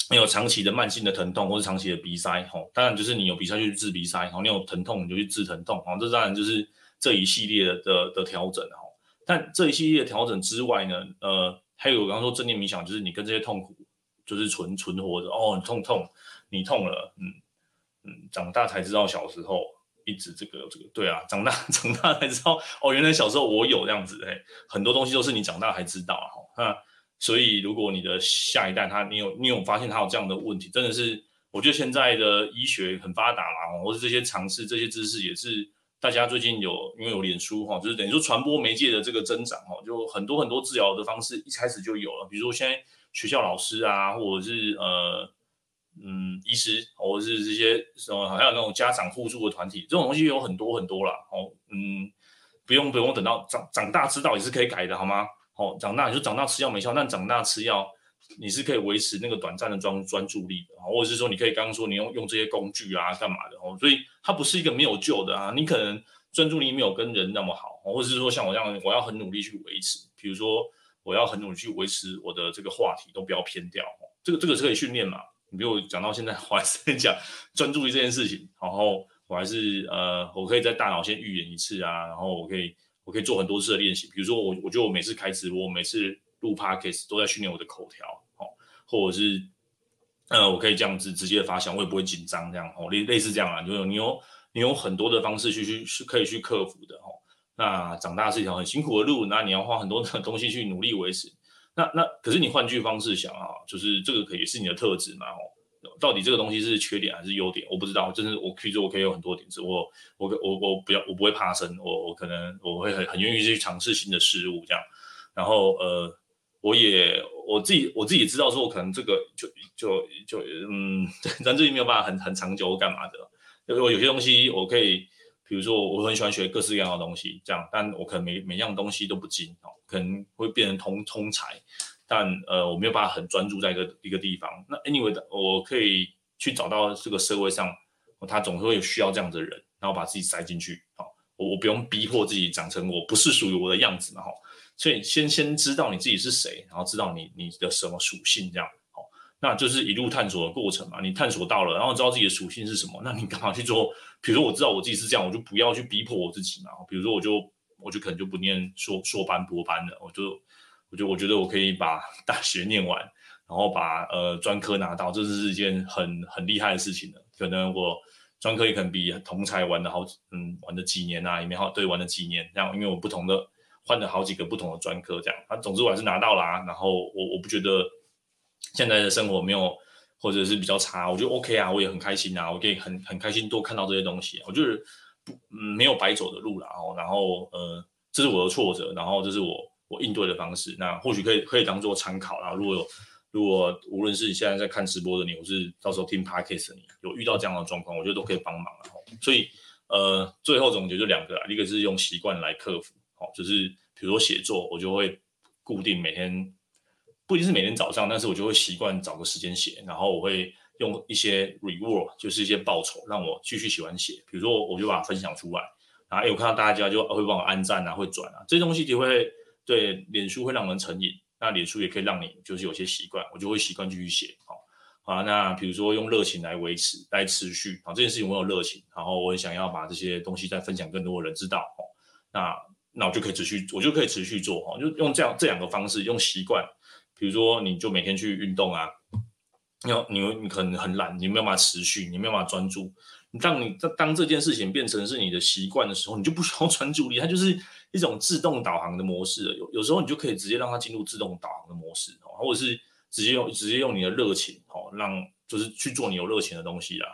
没有长期的慢性的疼痛或是长期的鼻塞哈，当然就是你有鼻塞就去治鼻塞，然后你有疼痛你就去治疼痛，这当然就是这一系列的的的调整哈。但这一系列的调整之外呢，呃，还有我刚刚说正念冥想，就是你跟这些痛苦就是存存活着哦，很痛痛。你痛了，嗯嗯，长大才知道小时候一直这个这个，对啊，长大 *laughs* 长大才知道哦，原来小时候我有这样子，哎，很多东西都是你长大才知道哈。那所以如果你的下一代他你有你有发现他有这样的问题，真的是我觉得现在的医学很发达啦，或者这些尝试这些知识也是大家最近有因为有脸书哈，就是等于说传播媒介的这个增长哈，就很多很多治疗的方式一开始就有了，比如说现在学校老师啊，或者是呃。嗯，医师或者是这些什么，还有那种家长互助的团体，这种东西有很多很多啦。哦，嗯，不用不用等到长长大知道也是可以改的，好吗？哦，长大你说长大吃药没效，但长大吃药你是可以维持那个短暂的专专注力的，或者是说你可以刚刚说你用用这些工具啊干嘛的哦，所以它不是一个没有救的啊。你可能专注力没有跟人那么好，或者是说像我这样，我要很努力去维持，比如说我要很努力去维持我的这个话题都不要偏掉，这个这个是可以训练嘛。你比如讲到现在，我还是在讲专注力这件事情，然后我还是呃，我可以在大脑先预演一次啊，然后我可以我可以做很多次的练习。比如说我我觉得我每次开直播，每次录 podcast 都在训练我的口条，哦，或者是呃，我可以这样子直接发想，我也不会紧张这样哦，类类似这样啊，就是你有你有很多的方式去去是可以去克服的哦。那长大是一条很辛苦的路，那你要花很多的东西去努力维持。那那可是你换句方式想啊，就是这个可以是你的特质嘛？哦，到底这个东西是缺点还是优点？我不知道。就是我可以说我可以有很多点子，我我我我不要我不会怕生，我我可能我会很很愿意去尝试新的事物这样。然后呃，我也我自己我自己知道说，我可能这个就就就嗯，咱自己没有办法很很长久干嘛的。因为我有些东西我可以比如说我很喜欢学各式各样的东西，这样，但我可能每每样东西都不精哦，可能会变成通通才，但呃我没有办法很专注在一个一个地方。那 anyway 的，我可以去找到这个社会上，他总是会有需要这样的人，然后把自己塞进去，好，我我不用逼迫自己长成我不是属于我的样子嘛，哈，所以先先知道你自己是谁，然后知道你你的什么属性这样。那就是一路探索的过程嘛，你探索到了，然后知道自己的属性是什么，那你干嘛去做？比如说我知道我自己是这样，我就不要去逼迫我自己嘛。比如说我就我就可能就不念硕硕班博班了，我就我就我觉得我可以把 *laughs* 大学念完，然后把呃专科拿到，这是一件很很厉害的事情了。可能我专科也可能比同才玩的好，嗯，玩了几年啊，也没好对玩了几年这样，因为我不同的换了好几个不同的专科这样，啊，总之我还是拿到了啊。然后我我不觉得。现在的生活没有，或者是比较差，我觉得 OK 啊，我也很开心啊，我可以很很开心多看到这些东西，我就是不嗯没有白走的路了哦，然后呃这是我的挫折，然后这是我我应对的方式，那或许可以可以当做参考啦。如果有如果无论是你现在在看直播的你，或是到时候听 Podcast 的你，有遇到这样的状况，我觉得都可以帮忙了。所以呃最后总结就两个啦，一个是用习惯来克服，好，就是比如说写作，我就会固定每天。不一定是每天早上，但是我就会习惯找个时间写，然后我会用一些 reward，就是一些报酬，让我继续喜欢写。比如说，我就把它分享出来，然后诶我看到大家就会帮我按赞啊，会转啊，这些东西就会对脸书会让人成瘾。那脸书也可以让你就是有些习惯，我就会习惯继续写。好，啊，那比如说用热情来维持，来持续啊，这件事情我有热情，然后我也想要把这些东西再分享更多的人知道。哦，那那我就可以持续，我就可以持续做哈，就用这样这两个方式，用习惯。比如说，你就每天去运动啊，要你你可能很懒，你没有办法持续，你没有办法专注。你当你当这件事情变成是你的习惯的时候，你就不需要专注力，它就是一种自动导航的模式。有有时候你就可以直接让它进入自动导航的模式，或者是直接用直接用你的热情，哦，让就是去做你有热情的东西啊。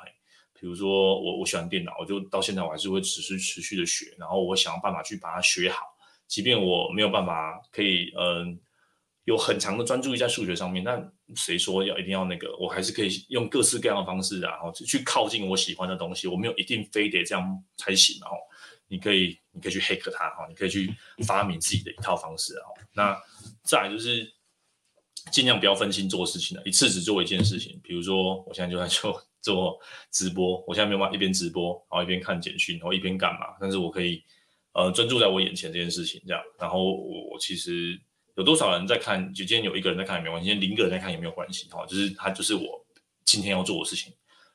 比如说我我喜欢电脑，我就到现在我还是会持续持续的学，然后我想办法去把它学好，即便我没有办法可以嗯。有很强的专注力在数学上面，但谁说要一定要那个？我还是可以用各式各样的方式啊，然后去靠近我喜欢的东西。我没有一定非得这样才行，然后你可以，你可以去 hack 它哈，你可以去发明自己的一套方式啊。那再来就是尽量不要分心做事情了，一次只做一件事情。比如说，我现在就在做做直播，我现在没有办法一边直播，然后一边看简讯，然后一边干嘛？但是我可以呃专注在我眼前这件事情，这样。然后我我其实。有多少人在看？就今天有一个人在看也没有关系，今天零个人在看也没有关系哈。就是他，就是我今天要做的事情，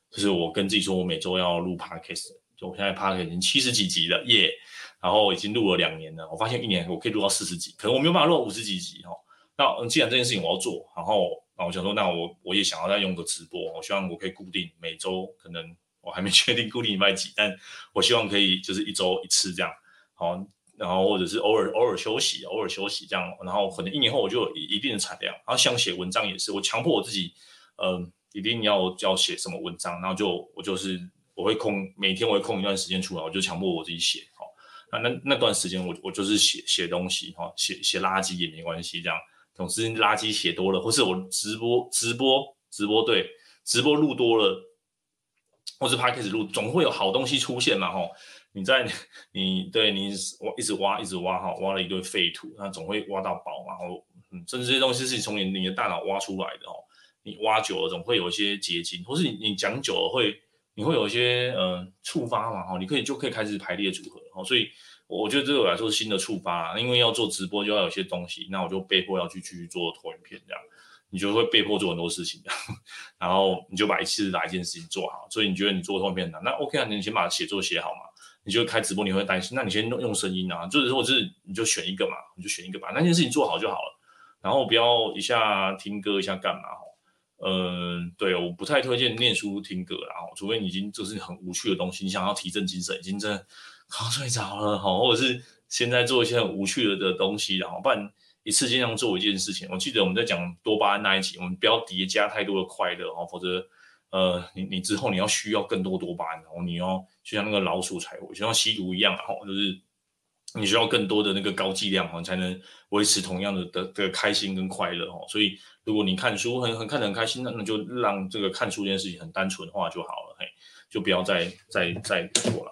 就是我跟自己说，我每周要录 podcast。就我现在 podcast 已经七十几集了耶，然后已经录了两年了。我发现一年我可以录到四十集，可能我没有办法录到五十几集哈。那既然这件事情我要做，然后那我想说，那我我也想要再用个直播。我希望我可以固定每周，可能我还没 *laughs* 确定固定礼拜几，但我希望可以就是一周一次这样好。然后或者是偶尔偶尔休息，偶尔休息这样，然后可能一年后我就有一定的产量。然后像写文章也是，我强迫我自己，嗯、一定要要写什么文章，然后就我就是我会空每天我会空一段时间出来，我就强迫我自己写。好，那那那段时间我我就是写写东西，哈，写写垃圾也没关系，这样总之垃圾写多了，或是我直播直播直播对直播录多了，或是 Podcast 录，总会有好东西出现嘛，吼。你在 *laughs* 你对你挖一直挖一直挖哈，挖了一堆废土，那总会挖到宝嘛。然后嗯，甚至这些东西是从你你的大脑挖出来的哦。你挖久了总会有一些结晶，或是你你讲久了会你会有一些呃触发嘛哈，你可以就可以开始排列组合哦。所以我觉得这对我来说是新的触发，因为要做直播就要有些东西，那我就被迫要去继续做投影片这样，你就会被迫做很多事情这样，然后你就把一次哪一件事情做好。所以你觉得你做投影片难，那 OK 啊，你先把写作写好嘛。你就开直播，你会担心，那你先用用声音啊，就是说，就是你就选一个嘛，你就选一个把，那件事情做好就好了，然后不要一下听歌，一下干嘛嗯，对，我不太推荐念书听歌然后，除非你已经就是很无趣的东西，你想要提振精神，已经真的快睡着了哈，或者是现在做一些很无趣的的东西，然后不然一次尽量做一件事情。我记得我们在讲多巴胺那一集，我们不要叠加太多的快乐哦，否则。呃，你你之后你要需要更多多巴胺，然后你要就像那个老鼠才会，就像吸毒一样，然后就是你需要更多的那个高剂量，才能维持同样的的的开心跟快乐哦。所以如果你看书很很看得很开心，那那就让这个看书这件事情很单纯化就好了，嘿，就不要再再再做了。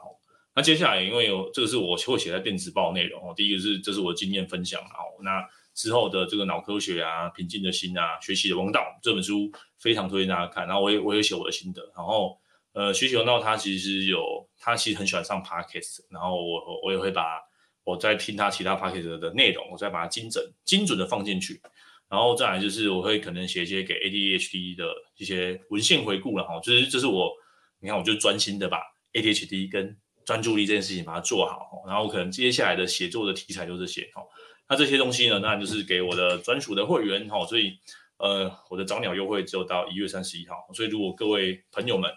那接下来，因为有这个是我会写在电子报内容哦。第一个是这是我的经验分享哦。那之后的这个脑科学啊，平静的心啊，学习的王道这本书非常推荐大家看。然后我也我也写我的心得。然后呃，学习王道他其实有他其实很喜欢上 podcast，然后我我也会把我在听他其他 podcast 的内容，我再把它精准精准的放进去。然后再来就是我会可能写一些给 ADHD 的一些文献回顾了哈，就是这是我你看我就专心的把 ADHD 跟专注力这件事情把它做好，然后可能接下来的写作的题材就是写哈，那这些东西呢，那就是给我的专属的会员哦，所以呃，我的早鸟优惠只有到一月三十一号，所以如果各位朋友们，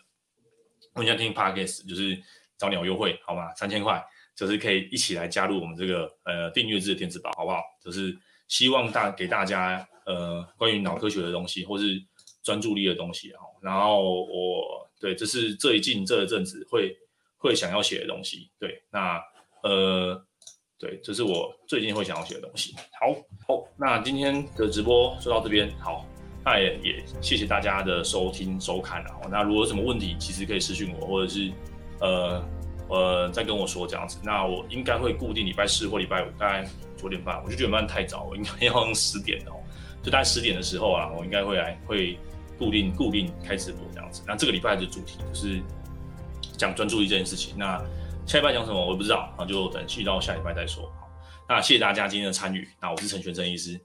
我想听 Podcast 就是早鸟优惠好吗？三千块就是可以一起来加入我们这个呃订阅制的电子报好不好？就是希望大给大家呃关于脑科学的东西或是专注力的东西哈，然后我对这是这一季这一阵子会。会想要写的东西，对，那呃，对，这是我最近会想要写的东西。好，好，那今天的直播就到这边，好，那也也谢谢大家的收听收看啊。那如果有什么问题，其实可以私讯我，或者是呃呃再跟我说这样子。那我应该会固定礼拜四或礼拜五，大概九点半，我就九点半太早，我应该要用十点哦，就大概十点的时候啊，我应该会来会固定固定开直播这样子。那这个礼拜的主题就是。讲专注力这件事情，那下礼拜讲什么我也不知道，那就等续到下礼拜再说。好，那谢谢大家今天的参与，那我是陈玄真医师，